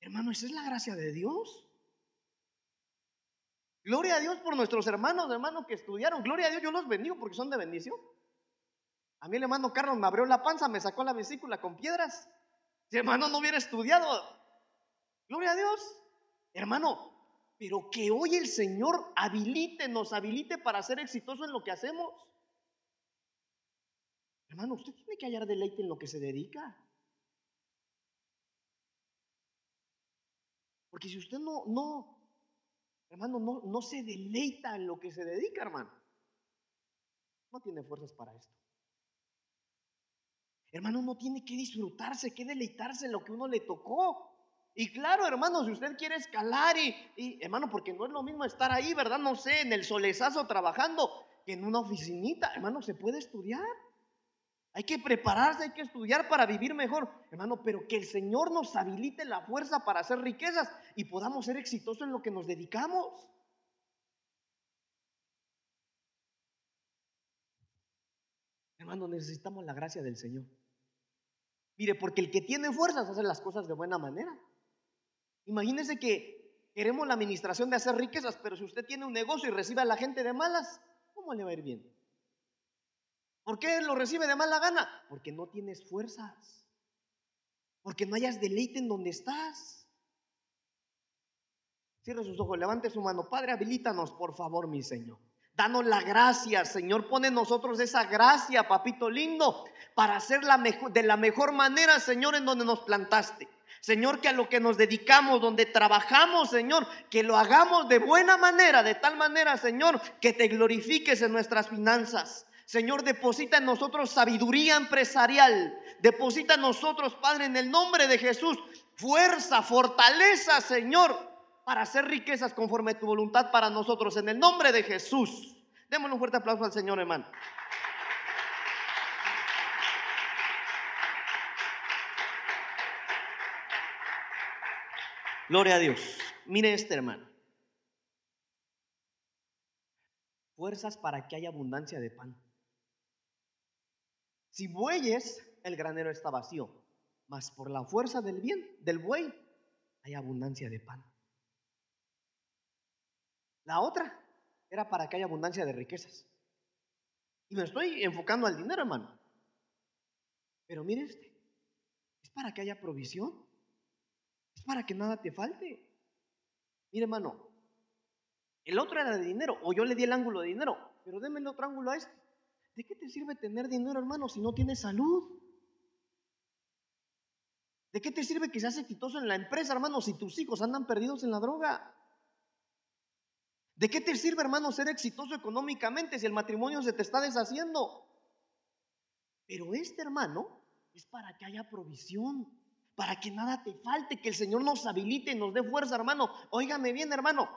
Hermano, esa es la gracia de Dios. Gloria a Dios por nuestros hermanos, hermanos que estudiaron. Gloria a Dios, yo los bendigo porque son de bendición. A mí el hermano Carlos me abrió la panza, me sacó la vesícula con piedras. Si hermano no hubiera estudiado, gloria a Dios. Hermano, pero que hoy el Señor habilite, nos habilite para ser exitoso en lo que hacemos. Hermano, usted tiene que hallar deleite en lo que se dedica. Porque si usted no, no, hermano, no, no se deleita en lo que se dedica, hermano, no tiene fuerzas para esto. Hermano, uno tiene que disfrutarse, que deleitarse en lo que uno le tocó. Y claro, hermano, si usted quiere escalar y, hermano, porque no es lo mismo estar ahí, ¿verdad? No sé, en el solezazo trabajando que en una oficinita, hermano, se puede estudiar. Hay que prepararse, hay que estudiar para vivir mejor, hermano, pero que el Señor nos habilite la fuerza para hacer riquezas y podamos ser exitosos en lo que nos dedicamos. Hermano, necesitamos la gracia del Señor. Mire, porque el que tiene fuerzas hace las cosas de buena manera. Imagínese que queremos la administración de hacer riquezas, pero si usted tiene un negocio y recibe a la gente de malas, ¿cómo le va a ir bien? ¿Por qué lo recibe de mala gana? Porque no tienes fuerzas. Porque no hayas deleite en donde estás. Cierre sus ojos, levante su mano. Padre, habilítanos, por favor, mi Señor. Danos la gracia, Señor. Pone nosotros esa gracia, papito lindo, para hacer la mejor, de la mejor manera, Señor, en donde nos plantaste. Señor, que a lo que nos dedicamos, donde trabajamos, Señor, que lo hagamos de buena manera, de tal manera, Señor, que te glorifiques en nuestras finanzas. Señor, deposita en nosotros sabiduría empresarial. Deposita en nosotros, Padre, en el nombre de Jesús, fuerza, fortaleza, Señor, para hacer riquezas conforme a tu voluntad para nosotros. En el nombre de Jesús. Démosle un fuerte aplauso al Señor, hermano. Gloria a Dios. Mire este hermano. Fuerzas para que haya abundancia de pan. Si bueyes, el granero está vacío, mas por la fuerza del bien, del buey, hay abundancia de pan. La otra era para que haya abundancia de riquezas. Y me estoy enfocando al dinero, hermano. Pero mire este, es para que haya provisión. Para que nada te falte. Mire, hermano, el otro era de dinero, o yo le di el ángulo de dinero, pero déme el otro ángulo a este. ¿De qué te sirve tener dinero, hermano, si no tienes salud? ¿De qué te sirve que seas exitoso en la empresa, hermano, si tus hijos andan perdidos en la droga? ¿De qué te sirve, hermano, ser exitoso económicamente si el matrimonio se te está deshaciendo? Pero este, hermano, es para que haya provisión, para que nada te falte, que el Señor nos habilite, nos dé fuerza, hermano. Óigame bien, hermano.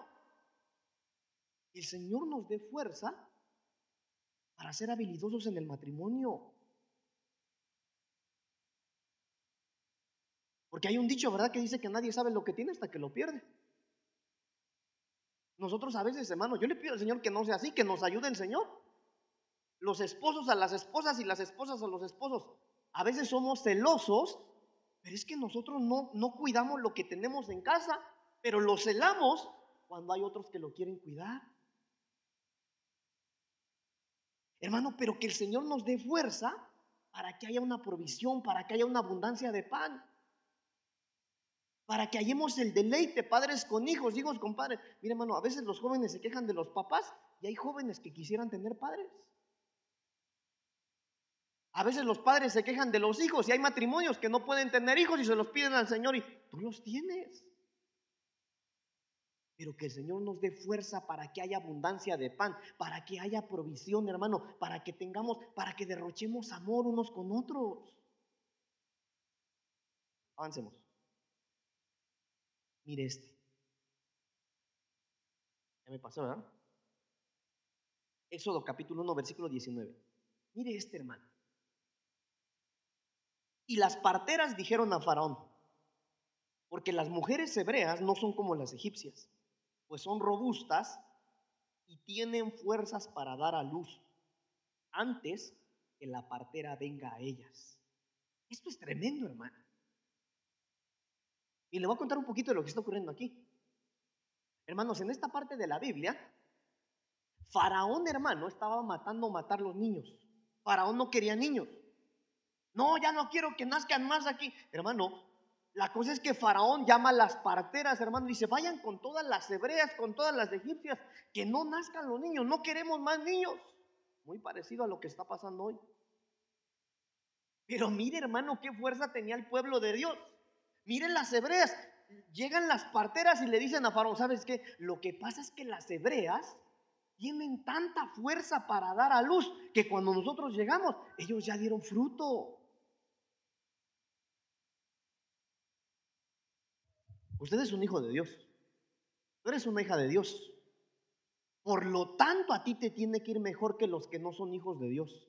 El Señor nos dé fuerza para ser habilidosos en el matrimonio. Porque hay un dicho, ¿verdad? Que dice que nadie sabe lo que tiene hasta que lo pierde. Nosotros a veces, hermano, yo le pido al Señor que no sea así, que nos ayude el Señor. Los esposos a las esposas y las esposas a los esposos. A veces somos celosos, pero es que nosotros no, no cuidamos lo que tenemos en casa, pero lo celamos cuando hay otros que lo quieren cuidar. Hermano, pero que el Señor nos dé fuerza para que haya una provisión, para que haya una abundancia de pan para que hallemos el deleite, padres con hijos, hijos con padres. Mira, hermano, a veces los jóvenes se quejan de los papás y hay jóvenes que quisieran tener padres. A veces los padres se quejan de los hijos y hay matrimonios que no pueden tener hijos y se los piden al Señor y tú los tienes. Pero que el Señor nos dé fuerza para que haya abundancia de pan, para que haya provisión, hermano, para que tengamos, para que derrochemos amor unos con otros. Avancemos. Mire este. Ya me pasó, ¿verdad? Éxodo capítulo 1, versículo 19. Mire este hermano. Y las parteras dijeron a Faraón, porque las mujeres hebreas no son como las egipcias, pues son robustas y tienen fuerzas para dar a luz antes que la partera venga a ellas. Esto es tremendo, hermano. Y le voy a contar un poquito de lo que está ocurriendo aquí. Hermanos, en esta parte de la Biblia, Faraón, hermano, estaba matando matar los niños. Faraón no quería niños. No, ya no quiero que nazcan más aquí. Hermano, la cosa es que Faraón llama a las parteras, hermano, y dice, vayan con todas las hebreas, con todas las egipcias, que no nazcan los niños, no queremos más niños. Muy parecido a lo que está pasando hoy. Pero mire, hermano, qué fuerza tenía el pueblo de Dios. Miren las hebreas. Llegan las parteras y le dicen a Faraón, ¿sabes qué? Lo que pasa es que las hebreas tienen tanta fuerza para dar a luz que cuando nosotros llegamos, ellos ya dieron fruto. Usted es un hijo de Dios. Tú eres una hija de Dios. Por lo tanto, a ti te tiene que ir mejor que los que no son hijos de Dios.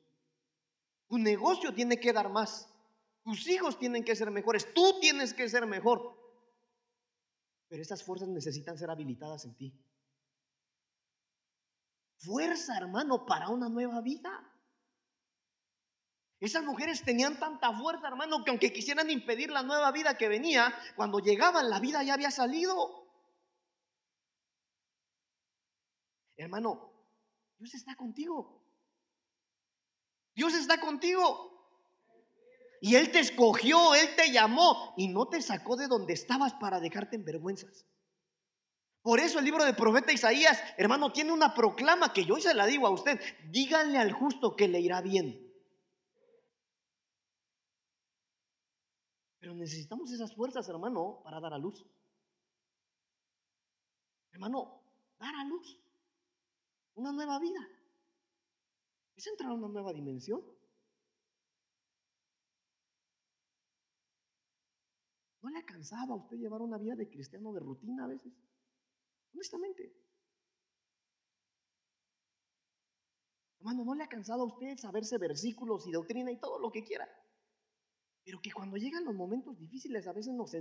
Tu negocio tiene que dar más. Tus hijos tienen que ser mejores, tú tienes que ser mejor. Pero esas fuerzas necesitan ser habilitadas en ti. Fuerza, hermano, para una nueva vida. Esas mujeres tenían tanta fuerza, hermano, que aunque quisieran impedir la nueva vida que venía, cuando llegaban la vida ya había salido. Hermano, Dios está contigo. Dios está contigo. Y Él te escogió, Él te llamó y no te sacó de donde estabas para dejarte en vergüenzas. Por eso el libro del profeta Isaías, hermano, tiene una proclama que yo se la digo a usted. Díganle al justo que le irá bien. Pero necesitamos esas fuerzas, hermano, para dar a luz. Hermano, dar a luz. Una nueva vida. Es entrar a una nueva dimensión. ¿No le cansaba a usted llevar una vida de cristiano de rutina a veces? Honestamente. Hermano, ¿no le ha cansado a usted saberse versículos y doctrina y todo lo que quiera? Pero que cuando llegan los momentos difíciles a veces nos,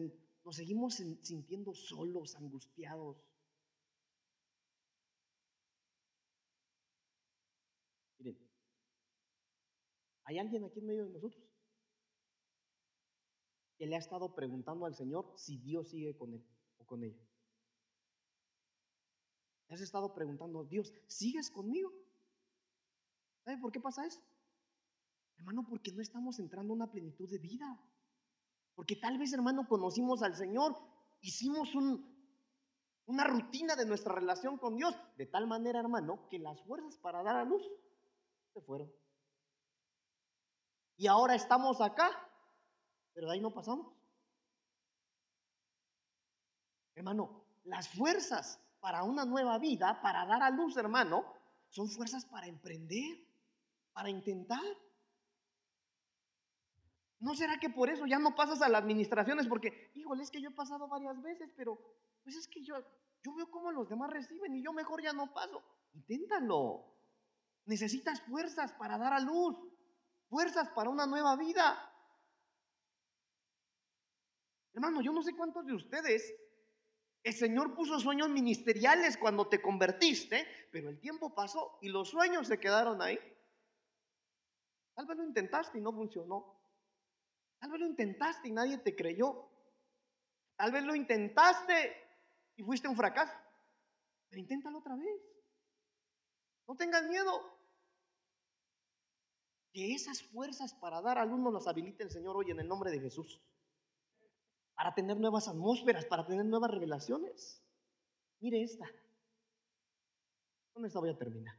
seguimos sintiendo solos, angustiados. Miren, ¿hay alguien aquí en medio de nosotros? que le ha estado preguntando al Señor si Dios sigue con él o con ella. Le has estado preguntando, Dios, ¿sigues conmigo? ¿Sabe por qué pasa eso? Hermano, porque no estamos entrando en una plenitud de vida. Porque tal vez, hermano, conocimos al Señor hicimos una rutina de nuestra relación con Dios, de tal manera, hermano, que las fuerzas para dar a luz se fueron. Y ahora estamos acá, pero de ahí no pasamos. Hermano, las fuerzas para una nueva vida, para dar a luz, hermano, son fuerzas para emprender, para intentar. ¿No será que por eso ya no pasas a las administraciones? Porque, híjole, es que yo he pasado varias veces, pero pues es que yo, yo veo cómo los demás reciben y yo mejor ya no paso. Inténtalo. Necesitas fuerzas para dar a luz, fuerzas para una nueva vida. Hermano, yo no sé cuántos de ustedes el Señor puso sueños ministeriales cuando te convertiste, pero el tiempo pasó y los sueños se quedaron ahí. Tal vez lo intentaste y no funcionó. Tal vez lo intentaste y nadie te creyó. Tal vez lo intentaste y fuiste un fracaso. Pero inténtalo otra vez. No tengas miedo. Que esas fuerzas para dar a luz las habilite el Señor hoy en el nombre de Jesús. Para tener nuevas atmósferas, para tener nuevas revelaciones. Mire esta. Con esta voy a terminar.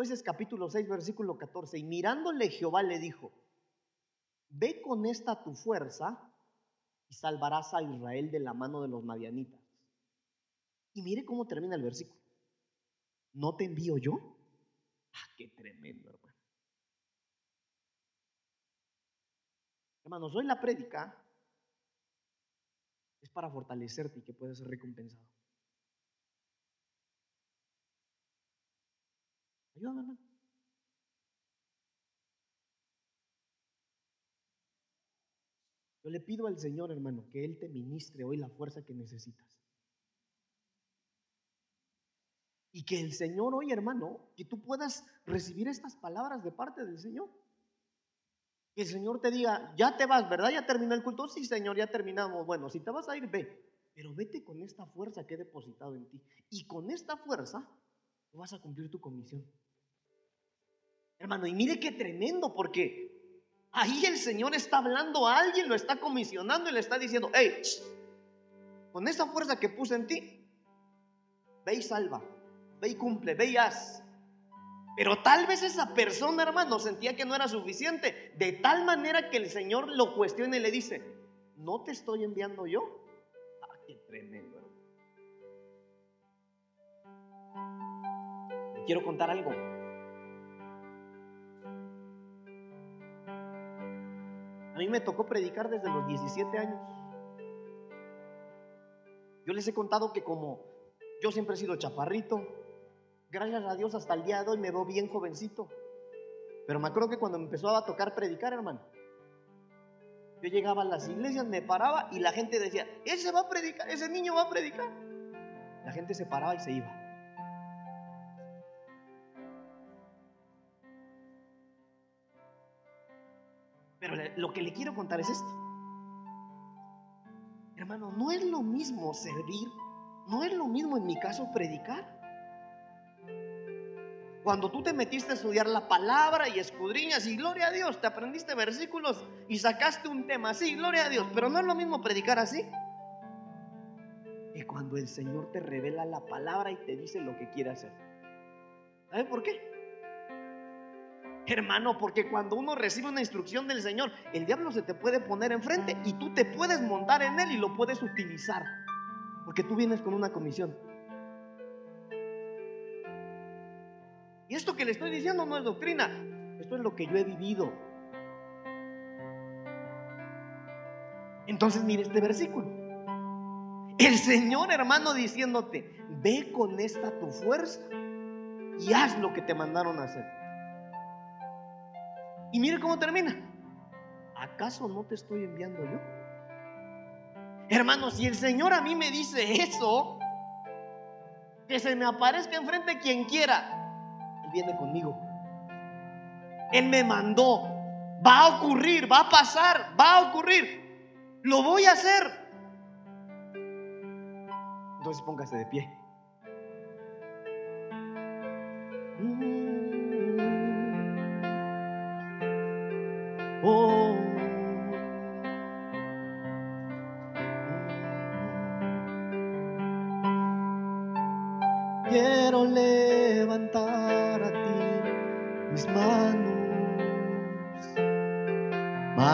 Jueces capítulo 6, versículo 14. Y mirándole Jehová le dijo, ve con esta tu fuerza y salvarás a Israel de la mano de los madianitas. Y mire cómo termina el versículo. ¿No te envío yo? Ah, qué tremendo, hermano. Hermanos, hoy la prédica es para fortalecerte y que puedas ser recompensado. Ayúdame, Yo le pido al Señor, hermano, que Él te ministre hoy la fuerza que necesitas. Y que el Señor hoy, hermano, que tú puedas recibir estas palabras de parte del Señor. Que el Señor te diga, ya te vas, ¿verdad? Ya terminó el culto. Sí, Señor, ya terminamos. Bueno, si te vas a ir, ve. Pero vete con esta fuerza que he depositado en ti. Y con esta fuerza vas a cumplir tu comisión. Hermano, y mire qué tremendo, porque ahí el Señor está hablando a alguien, lo está comisionando y le está diciendo, hey, con esa fuerza que puse en ti, ve y salva, ve y cumple, ve y haz. Pero tal vez esa persona, hermano, sentía que no era suficiente, de tal manera que el Señor lo cuestiona y le dice, ¿no te estoy enviando yo? Ah, qué tremendo, hermano. Le quiero contar algo. Mí me tocó predicar desde los 17 años. Yo les he contado que como yo siempre he sido chaparrito, gracias a Dios hasta el día de hoy me veo bien jovencito. Pero me acuerdo que cuando me empezó a tocar predicar, hermano, yo llegaba a las iglesias, me paraba y la gente decía, ese va a predicar, ese niño va a predicar. La gente se paraba y se iba. Lo que le quiero contar es esto. Hermano, no es lo mismo servir, no es lo mismo en mi caso predicar. Cuando tú te metiste a estudiar la palabra y escudriñas y gloria a Dios, te aprendiste versículos y sacaste un tema, sí, gloria a Dios, pero no es lo mismo predicar así. Que cuando el Señor te revela la palabra y te dice lo que quiere hacer. ¿Sabe por qué? Hermano, porque cuando uno recibe una instrucción del Señor, el diablo se te puede poner enfrente y tú te puedes montar en él y lo puedes utilizar. Porque tú vienes con una comisión. Y esto que le estoy diciendo no es doctrina, esto es lo que yo he vivido. Entonces mire este versículo. El Señor hermano diciéndote, ve con esta tu fuerza y haz lo que te mandaron a hacer. Y mire cómo termina. ¿Acaso no te estoy enviando yo? Hermanos, si el Señor a mí me dice eso, que se me aparezca enfrente quien quiera, Él viene conmigo. Él me mandó. Va a ocurrir, va a pasar, va a ocurrir. Lo voy a hacer. Entonces póngase de pie. quiero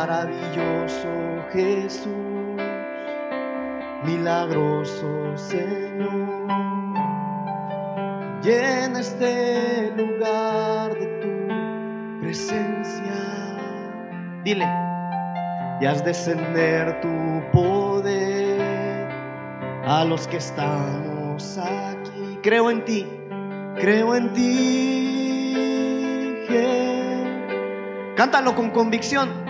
Maravilloso Jesús, milagroso Señor, llena este lugar de tu presencia. Dile, y haz descender tu poder a los que estamos aquí. Creo en ti, creo en ti. Cántalo con convicción.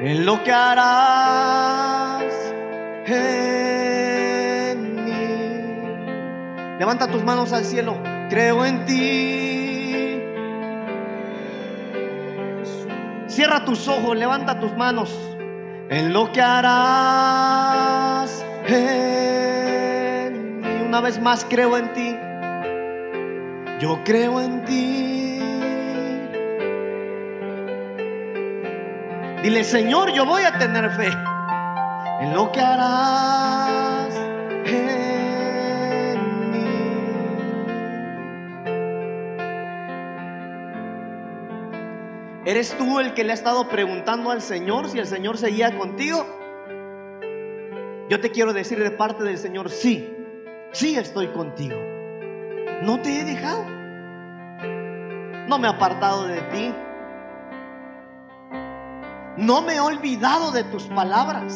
En lo que harás en mí. Levanta tus manos al cielo. Creo en ti. Cierra tus ojos, levanta tus manos. En lo que harás en mí. Una vez más creo en ti. Yo creo en Dile, Señor, yo voy a tener fe en lo que harás en mí. ¿Eres tú el que le ha estado preguntando al Señor si el Señor seguía contigo? Yo te quiero decir de parte del Señor, sí, sí estoy contigo. No te he dejado. No me he apartado de ti. No me he olvidado de tus palabras.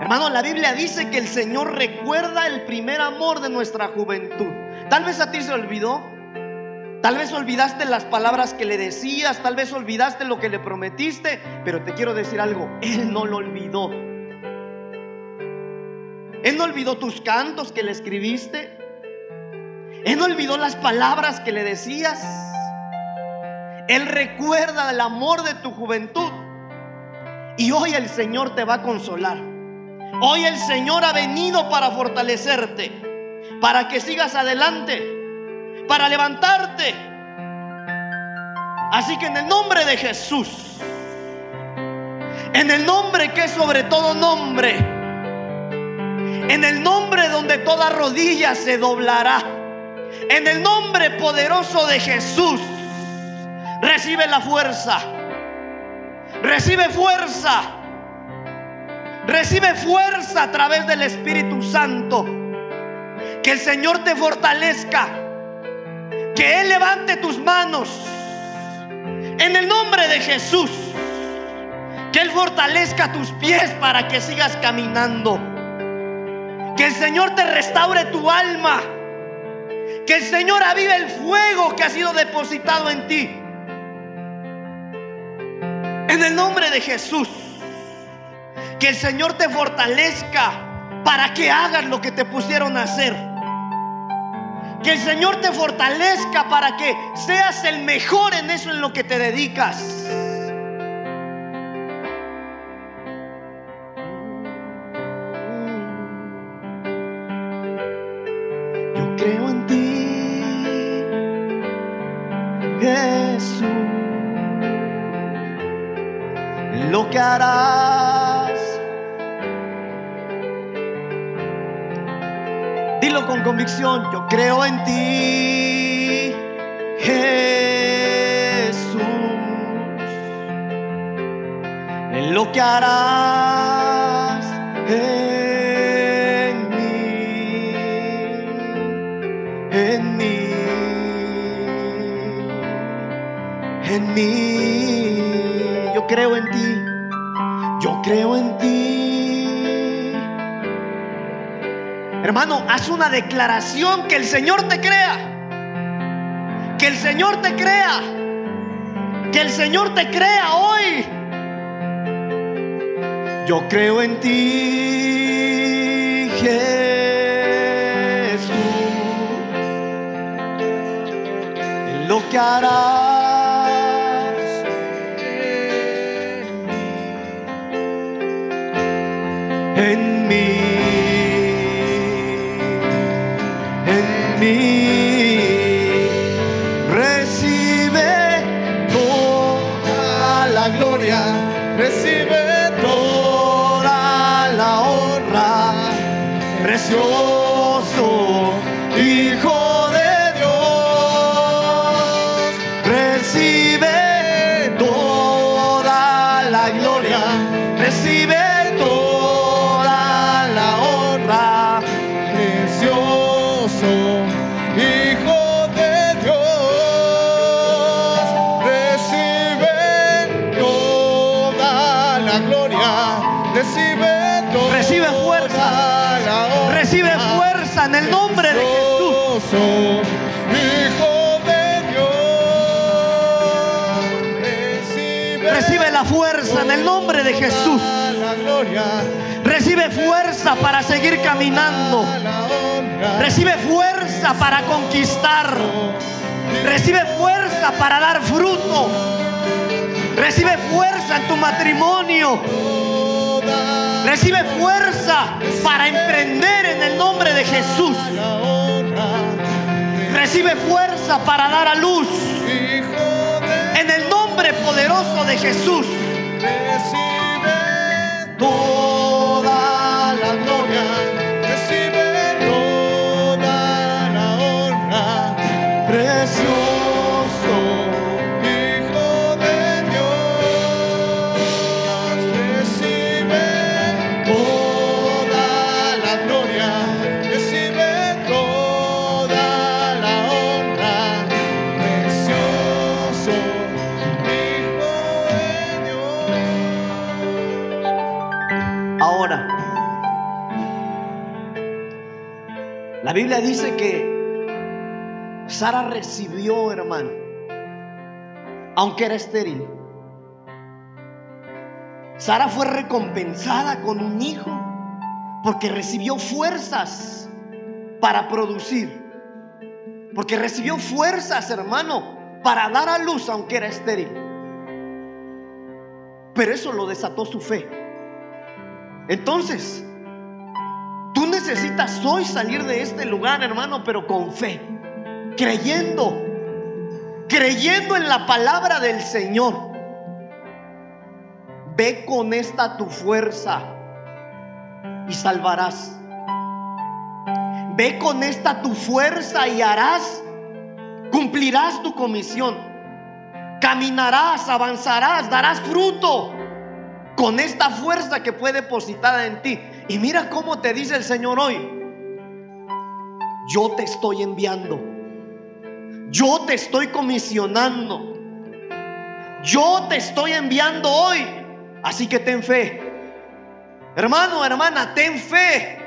Hermano, la Biblia dice que el Señor recuerda el primer amor de nuestra juventud. Tal vez a ti se olvidó. Tal vez olvidaste las palabras que le decías, tal vez olvidaste lo que le prometiste, pero te quiero decir algo, Él no lo olvidó. Él no olvidó tus cantos que le escribiste. Él no olvidó las palabras que le decías. Él recuerda el amor de tu juventud. Y hoy el Señor te va a consolar. Hoy el Señor ha venido para fortalecerte, para que sigas adelante, para levantarte. Así que en el nombre de Jesús, en el nombre que es sobre todo nombre, en el nombre donde toda rodilla se doblará, en el nombre poderoso de Jesús, recibe la fuerza, recibe fuerza, recibe fuerza a través del Espíritu Santo. Que el Señor te fortalezca, que Él levante tus manos en el nombre de Jesús, que Él fortalezca tus pies para que sigas caminando. Que el Señor te restaure tu alma. Que el Señor avive el fuego que ha sido depositado en ti. En el nombre de Jesús. Que el Señor te fortalezca para que hagas lo que te pusieron a hacer. Que el Señor te fortalezca para que seas el mejor en eso en lo que te dedicas. Dilo con convicción, yo creo en ti, Jesús, en lo que harás en mí, en mí, en mí. Yo creo en creo en ti. Hermano, haz una declaración que el Señor te crea. Que el Señor te crea. Que el Señor te crea hoy. Yo creo en ti, Jesús. En lo que harás. Gloria. Recibe toda la honra. Precioso de Jesús. Recibe fuerza para seguir caminando. Recibe fuerza para conquistar. Recibe fuerza para dar fruto. Recibe fuerza en tu matrimonio. Recibe fuerza para emprender en el nombre de Jesús. Recibe fuerza para dar a luz en el nombre poderoso de Jesús. Recibe Toda la gloria, la Biblia dice que Sara recibió, hermano, aunque era estéril. Sara fue recompensada con un hijo porque recibió fuerzas para producir. Porque recibió fuerzas, hermano, para dar a luz aunque era estéril. Pero eso lo desató su fe. Entonces, necesitas hoy salir de este lugar, hermano, pero con fe, creyendo, creyendo en la palabra del Señor. Ve con esta tu fuerza y salvarás. Ve con esta tu fuerza y harás, cumplirás tu comisión. Caminarás, avanzarás, darás fruto con esta fuerza que fue depositada en ti. Y mira cómo te dice el Señor hoy. Yo te estoy enviando. Yo te estoy comisionando. Yo te estoy enviando hoy. Así que ten fe. Hermano, hermana, ten fe.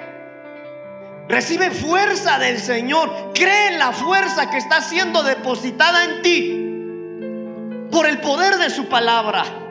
Recibe fuerza del Señor. Cree en la fuerza que está siendo depositada en ti por el poder de su palabra.